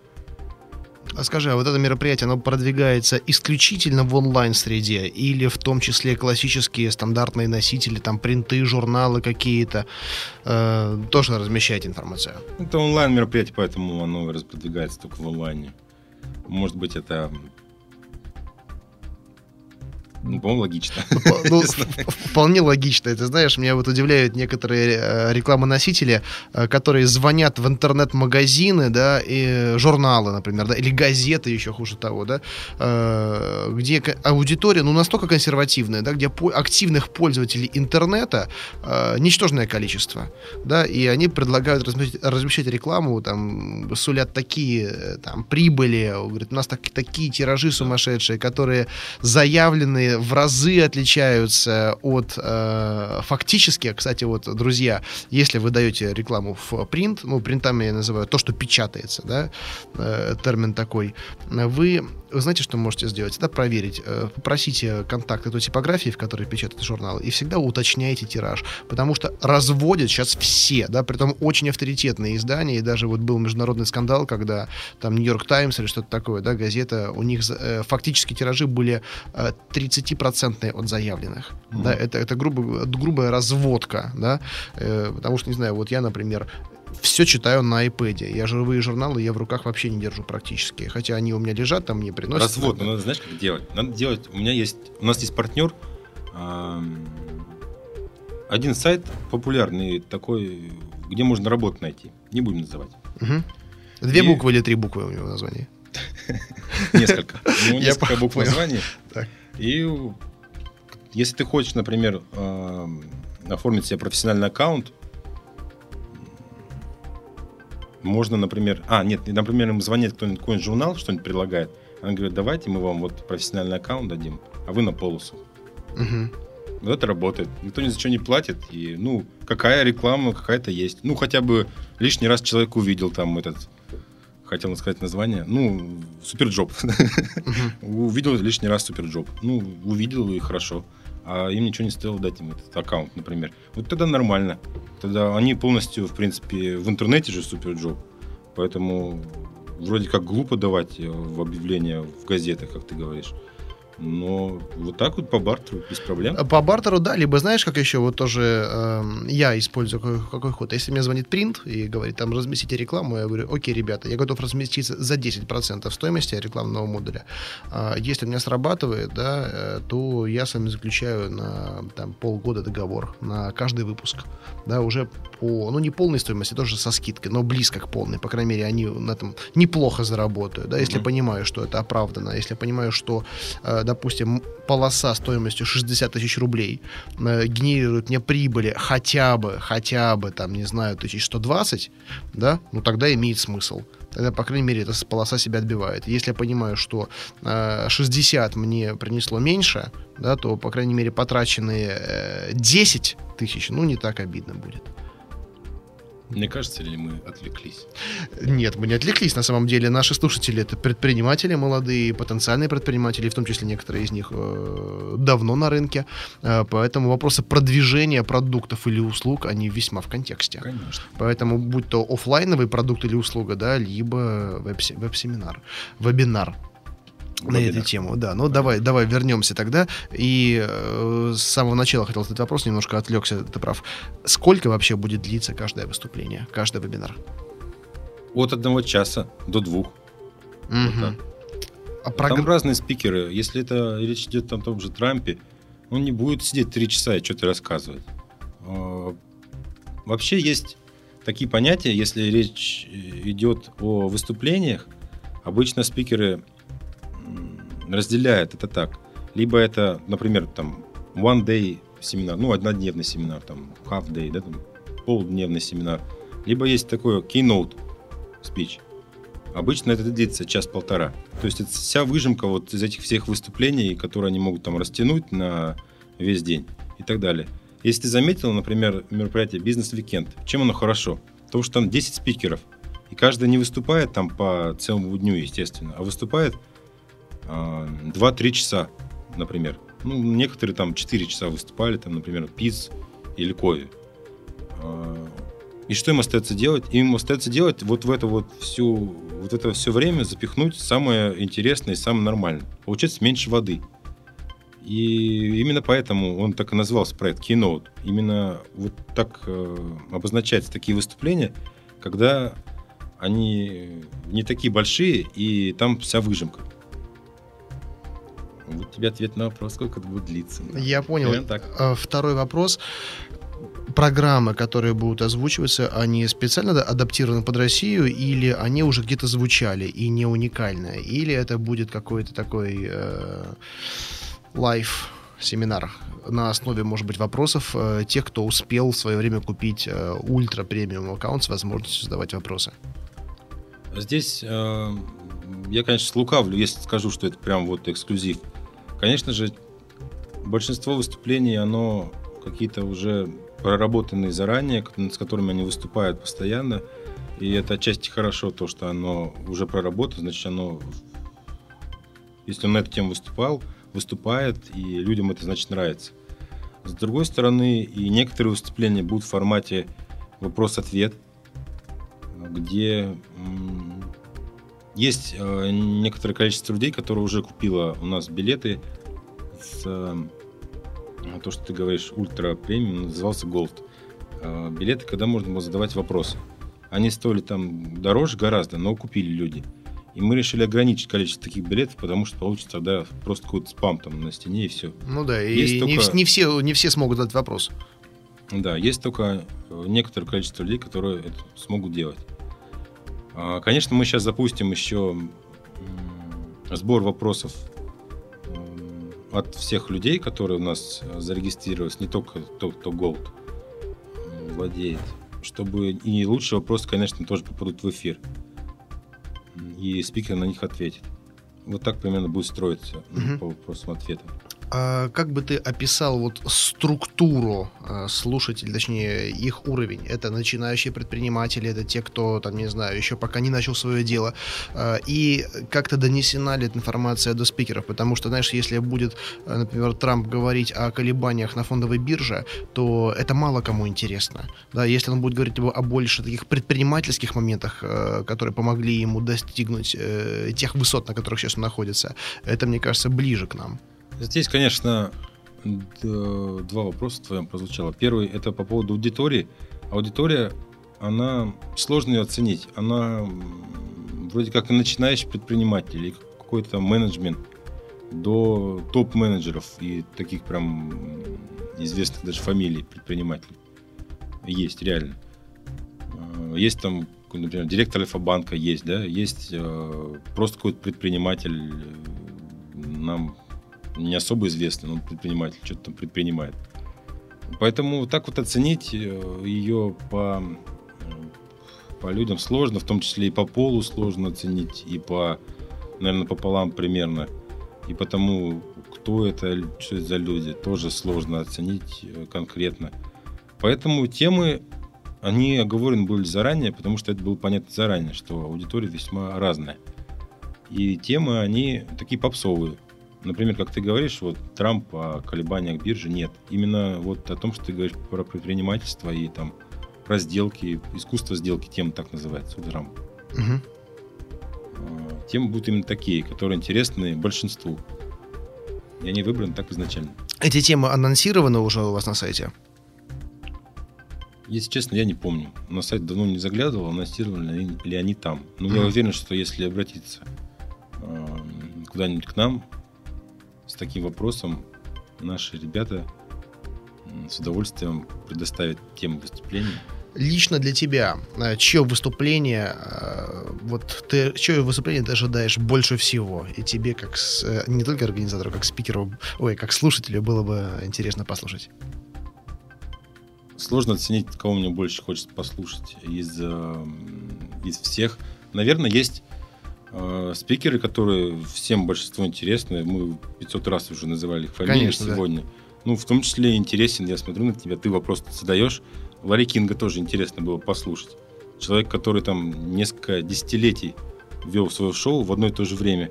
[SPEAKER 2] А скажи, а вот это мероприятие, оно продвигается исключительно в онлайн-среде или в том числе классические стандартные носители, там принты, журналы какие-то, э, тоже размещаете информацию?
[SPEAKER 3] Это онлайн-мероприятие, поэтому оно продвигается только в онлайне. Может быть, это ну, по-моему, логично. Ну,
[SPEAKER 2] вполне логично. Это, знаешь, меня вот удивляют некоторые э, рекламоносители, э, которые звонят в интернет-магазины, да, и журналы, например, да, или газеты еще хуже того, да, э, где аудитория, ну, настолько консервативная, да, где активных пользователей интернета ничтожное количество, да, и они предлагают размещать, рекламу, там, сулят такие, там, прибыли, говорят, у нас так, такие тиражи сумасшедшие, которые заявлены в разы отличаются от э, фактически, кстати, вот, друзья, если вы даете рекламу в принт, ну, принтами я называю то, что печатается, да, э, термин такой, вы вы знаете, что можете сделать? Это проверить. Э, попросите контакты той типографии, в которой печатают журналы, и всегда уточняйте тираж. Потому что разводят сейчас все, да, при том очень авторитетные издания, и даже вот был международный скандал, когда там Нью-Йорк Таймс или что-то такое, да, газета, у них э, фактически тиражи были э, 30% от заявленных. Mm-hmm. Да, это, это грубо, грубая разводка, да, э, потому что, не знаю, вот я, например, все читаю на iPad. Я живые журналы я в руках вообще не держу практически. Хотя они у меня лежат, там мне приносят.
[SPEAKER 3] Развод, ну, надо, знаешь, как делать? Надо делать. У меня есть, у нас есть партнер, один сайт популярный такой, где можно работу найти. Не будем называть.
[SPEAKER 2] Угу. Две и... буквы или три буквы у него название?
[SPEAKER 3] Несколько. У него несколько букв названия. И если ты хочешь, например, оформить себе профессиональный аккаунт, можно, например... А, нет, например, им звонит кто-нибудь, какой-нибудь журнал, что-нибудь предлагает. Она говорит, давайте мы вам вот профессиональный аккаунт дадим, а вы на полосу. Угу. Вот это работает. Никто ни за что не платит. И, ну, какая реклама какая-то есть. Ну, хотя бы лишний раз человек увидел там этот хотел сказать название, ну, Superjob. Увидел лишний раз Superjob. Ну, увидел и хорошо а им ничего не стоило дать им этот аккаунт, например. Вот тогда нормально. Тогда они полностью, в принципе, в интернете же Superjob. Поэтому вроде как глупо давать э, в объявления в газетах, как ты говоришь. Но вот так вот по бартеру, без проблем.
[SPEAKER 2] По бартеру, да, либо знаешь, как еще вот тоже э, я использую какой, какой ход. Если мне звонит принт и говорит, там, разместите рекламу, я говорю, окей, ребята, я готов разместиться за 10% стоимости рекламного модуля. А если у меня срабатывает, да, э, то я с вами заключаю на там, полгода договор на каждый выпуск. Да, уже по, ну, не полной стоимости, тоже со скидкой, но близко к полной. По крайней мере, они на этом неплохо заработают, да, если mm-hmm. понимаю, что это оправдано, если понимаю, что э, допустим, полоса стоимостью 60 тысяч рублей э, генерирует мне прибыли хотя бы, хотя бы, там, не знаю, 1120, да, ну тогда имеет смысл. Тогда, по крайней мере, эта полоса себя отбивает. Если я понимаю, что э, 60 мне принесло меньше, да, то, по крайней мере, потраченные э, 10 тысяч, ну, не так обидно будет.
[SPEAKER 3] Мне кажется, ли мы отвлеклись?
[SPEAKER 2] Нет, мы не отвлеклись. На самом деле наши слушатели это предприниматели молодые, потенциальные предприниматели, в том числе некоторые из них э, давно на рынке. Э, поэтому вопросы продвижения продуктов или услуг, они весьма в контексте.
[SPEAKER 3] Конечно.
[SPEAKER 2] Поэтому будь то офлайновый продукт или услуга, да, либо веб-семинар, вебинар на эту тему, да. Ну, давай, давай вернемся тогда. И э, с самого начала хотел задать вопрос, немножко отвлекся, ты прав. Сколько вообще будет длиться каждое выступление, каждый вебинар?
[SPEAKER 3] От одного часа до двух.
[SPEAKER 2] Угу. Вот А
[SPEAKER 3] Там
[SPEAKER 2] прогр-
[SPEAKER 3] разные спикеры. Если это речь идет о том же Трампе, он не будет сидеть три часа и что-то рассказывать. А, Вообще есть такие понятия, если речь э, идет о выступлениях, обычно спикеры м, разделяют это так. Либо это, например, там one day семинар, ну, однодневный семинар, там half day, да, там полдневный семинар. Либо есть такой keynote speech. Обычно это длится час-полтора. То есть это вся выжимка вот из этих всех выступлений, которые они могут там растянуть на весь день и так далее. Если ты заметил, например, мероприятие «Бизнес-викенд», чем оно хорошо? Потому что там 10 спикеров, и каждый не выступает там по целому дню, естественно, а выступает 2-3 часа, например. Ну, некоторые там 4 часа выступали, там, например, Пиц или Кови. А, И что им остается делать? Им остается делать вот в это вот всю, вот это все время запихнуть самое интересное и самое нормальное. Получается меньше воды. И именно поэтому он так и назвался проект Keynote. Именно вот так э, обозначаются такие выступления, когда они не такие большие, и там вся выжимка. Вот тебе ответ на вопрос, сколько это будет длиться.
[SPEAKER 2] Я понял.
[SPEAKER 3] Примерно так.
[SPEAKER 2] А, Второй вопрос. Программы, которые будут озвучиваться, они специально ада- адаптированы под Россию или они уже где-то звучали и не уникальные? Или это будет какой-то такой э, live семинар на основе, может быть, вопросов э, тех, кто успел в свое время купить э, ультра премиум аккаунт с возможностью задавать вопросы?
[SPEAKER 3] Здесь э, я, конечно, слукавлю, если скажу, что это прям вот эксклюзив. Конечно же, большинство выступлений, оно какие-то уже проработанные заранее, с которыми они выступают постоянно. И это отчасти хорошо, то, что оно уже проработано, значит, оно... Если он на эту тему выступал, выступает, и людям это, значит, нравится. С другой стороны, и некоторые выступления будут в формате вопрос-ответ, где есть э, некоторое количество людей, которые уже купило у нас билеты с э, то, что ты говоришь, ультра премиум, назывался Gold. Э, билеты, когда можно было задавать вопросы. Они стоили там дороже гораздо, но купили люди. И мы решили ограничить количество таких билетов, потому что получится тогда просто какой-то спам там на стене и все.
[SPEAKER 2] Ну да, и
[SPEAKER 3] Есть
[SPEAKER 2] не,
[SPEAKER 3] только-
[SPEAKER 2] вс- не все, не все смогут задать вопрос.
[SPEAKER 3] Да, есть только э, некоторое количество людей, которые это смогут делать. А, Конечно, мы сейчас запустим еще сбор вопросов от всех людей, которые у нас э, зарегистрировались, не только тот, кто Gold владеет, чтобы и лучшие вопросы, конечно, тоже попадут в эфир. И спикер на них ответит. Вот так примерно будет строиться
[SPEAKER 2] Мгм.
[SPEAKER 3] по вопросам-ответам.
[SPEAKER 2] А как бы ты описал вот структуру э, слушателей, точнее их уровень? Это начинающие предприниматели, это те, кто там не знаю еще пока не начал свое дело, Э, и как-то донесена ли эта информация до спикеров? Потому что знаешь, если будет, э, например, Трамп говорить о колебаниях на фондовой бирже, то это мало кому интересно. Да, если он будет говорить о больше таких предпринимательских моментах, которые помогли ему достигнуть тех высот, на которых сейчас он находится, это мне кажется ближе к нам.
[SPEAKER 3] Здесь, конечно, два вопроса твоем прозвучало. Первый это по поводу аудитории. Аудитория, она сложно ее оценить. Она вроде как и начинающий предприниматель, или какой-то менеджмент до топ-менеджеров и таких прям известных даже фамилий предпринимателей. Есть, реально. Э, Есть там, например, директор Альфа-банка есть, да, есть э, просто какой-то предприниматель, э, нам не особо известный, он предприниматель, что-то там предпринимает. Поэтому так вот оценить э, ее по, по людям сложно, в том числе и по полу сложно оценить, и по, наверное, пополам примерно. И потому, кто это, что это за люди, тоже сложно оценить э, конкретно. Поэтому темы, они оговорены были заранее, потому что это было понятно заранее, что аудитория весьма разная. И темы, они такие попсовые. Например, как ты говоришь, вот Трамп о колебаниях биржи нет. Именно вот о том, что ты говоришь про предпринимательство и там про сделки, искусство сделки, тема так называется у Трампа. Э, Темы будут именно такие, которые интересны большинству. И они выбраны так изначально.
[SPEAKER 2] Эти темы анонсированы уже у вас на сайте?
[SPEAKER 3] Если честно, я не помню. На сайт давно не заглядывал, анонсировали ли- они там. Но я
[SPEAKER 2] Мгм.
[SPEAKER 3] уверен, что если обратиться э, куда-нибудь к нам с таким вопросом, наши ребята с удовольствием предоставят тему выступления.
[SPEAKER 2] Лично для тебя, э, чье выступление, э, вот ты, чье выступление ты ожидаешь больше всего? И тебе, как с, э, не только организатору, как спикеру, ой, как слушателю, было бы интересно послушать.
[SPEAKER 3] Сложно оценить, кого мне больше хочется послушать из, из всех. Наверное, есть э, спикеры, которые всем большинству интересны. Мы 500 раз уже называли их фамилии Конечно, сегодня. Да. Ну, в том числе интересен, я смотрю на тебя, ты вопрос задаешь. Ларри Кинга тоже интересно было послушать. Человек, который там несколько десятилетий вел свое шоу в одно и то же время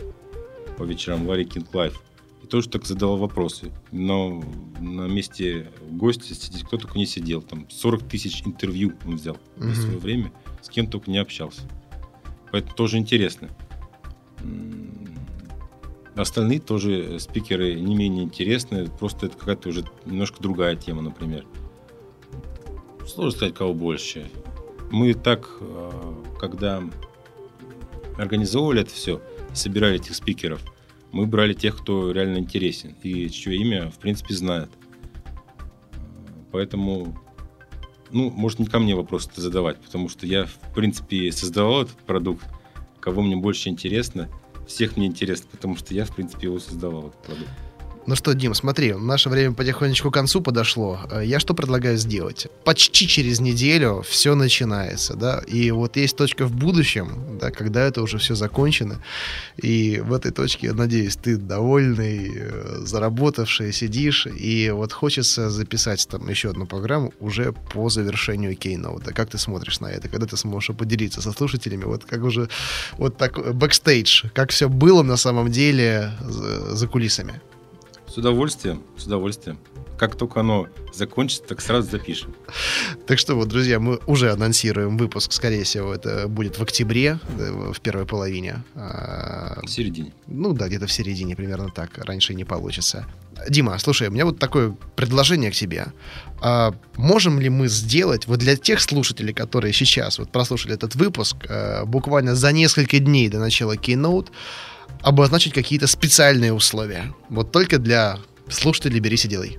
[SPEAKER 3] по вечерам, Larry King Live. И тоже так задавал вопросы. Но на месте гостя кто только не сидел. Там 40 тысяч интервью он взял mm-hmm. в свое время. С кем только не общался. Поэтому тоже интересно. Остальные тоже спикеры не менее интересные, просто это какая-то уже немножко другая тема, например. Сложно сказать, кого больше. Мы так, э, когда организовывали это все, собирали этих спикеров, мы брали тех, кто реально интересен и чье имя, в принципе, знает. Поэтому ну, может, не ко мне вопрос это задавать, потому что я, в принципе, создавал этот продукт. Кого мне больше интересно, всех мне интересно, потому что я, в принципе, его создавал, этот продукт.
[SPEAKER 2] Ну что, Дим, смотри, наше время потихонечку к концу подошло. Э, я что предлагаю сделать? Почти через неделю все начинается, да, и вот есть точка в будущем, да, когда это уже все закончено, и в этой точке, надеюсь, ты довольный, э, заработавший, сидишь, и вот хочется записать там еще одну программу уже по завершению Keynote. Как ты смотришь на это? Когда ты сможешь поделиться со слушателями? Вот как уже, вот так, бэкстейдж, как все было на самом деле за, за кулисами?
[SPEAKER 3] С удовольствием, с удовольствием. Как только оно закончится, так сразу запишем.
[SPEAKER 2] Так что вот, друзья, мы уже анонсируем выпуск, скорее всего, это будет в октябре, в первой половине.
[SPEAKER 3] А, в середине.
[SPEAKER 2] Ну да, где-то в середине, примерно так. Раньше не получится. Дима, слушай, у меня вот такое предложение к тебе. А можем ли мы сделать, вот для тех слушателей, которые сейчас вот прослушали этот выпуск, а, буквально за несколько дней до начала Keynote, обозначить какие-то специальные условия. Вот только для слушателей «Берись и делай».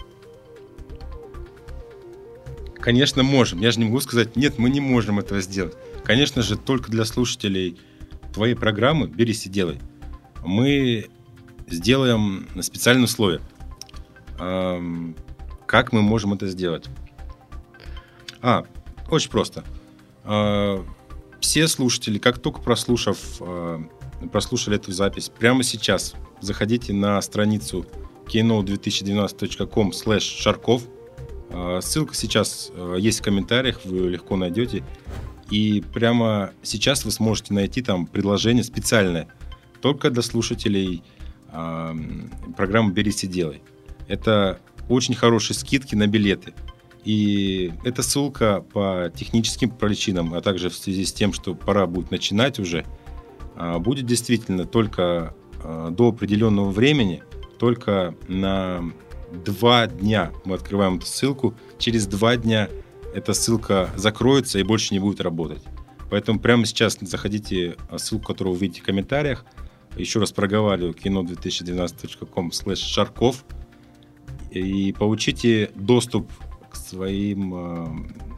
[SPEAKER 3] Конечно, можем. Я же не могу сказать, нет, мы не можем этого сделать. Конечно же, только для слушателей твоей программы «Берись и делай» мы сделаем специальные условия. Как мы можем это сделать? А, очень просто. А, все слушатели, как только прослушав а, прослушали эту запись, прямо сейчас заходите на страницу keynote2012.com slash шарков. А, ссылка сейчас а, есть в комментариях, вы легко найдете. И прямо сейчас вы сможете найти там предложение специальное только для слушателей э, программы «Берись и делай». Это очень хорошие скидки на билеты. И эта ссылка по техническим причинам, а также в связи с тем, что пора будет начинать уже – а, будет действительно только а, до определенного времени, только на два дня мы открываем эту ссылку. Через два дня эта ссылка закроется и больше не будет работать. Поэтому прямо сейчас заходите в ссылку, которую вы видите в комментариях. Еще раз проговариваю, кино2012.com slash шарков и получите доступ к своим э,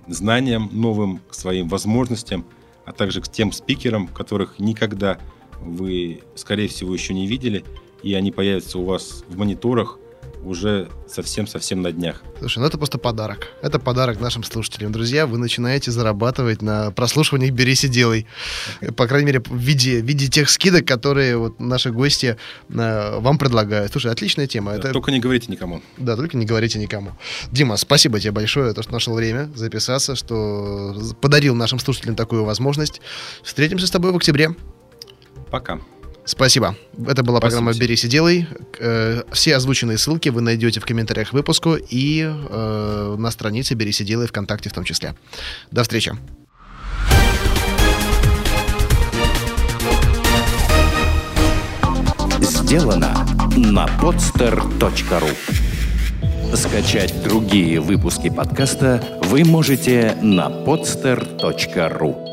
[SPEAKER 3] знаниям новым, к своим возможностям – а также к тем спикерам, которых никогда вы, скорее всего, еще не видели, и они появятся у вас в мониторах уже совсем-совсем на днях.
[SPEAKER 2] Слушай, ну это просто подарок. Это подарок нашим слушателям. Друзья, вы начинаете зарабатывать на прослушивании «Берись и делай». По крайней мере, в виде, в виде тех скидок, которые вот наши гости э, вам предлагают. Слушай, отличная тема.
[SPEAKER 3] Да,
[SPEAKER 2] это...
[SPEAKER 3] Только не говорите никому.
[SPEAKER 2] Да, только не говорите никому. Дима, спасибо тебе большое, то, что нашел время записаться, что подарил нашим слушателям такую возможность. Встретимся с тобой в октябре.
[SPEAKER 3] Пока.
[SPEAKER 2] Спасибо. Это была Спасибо. программа «Берись и делай». Э, все озвученные ссылки вы найдете в комментариях к выпуску и э, на странице «Берись и делай» ВКонтакте в том числе. До встречи.
[SPEAKER 1] Сделано на podster.ru Скачать другие выпуски подкаста вы можете на podster.ru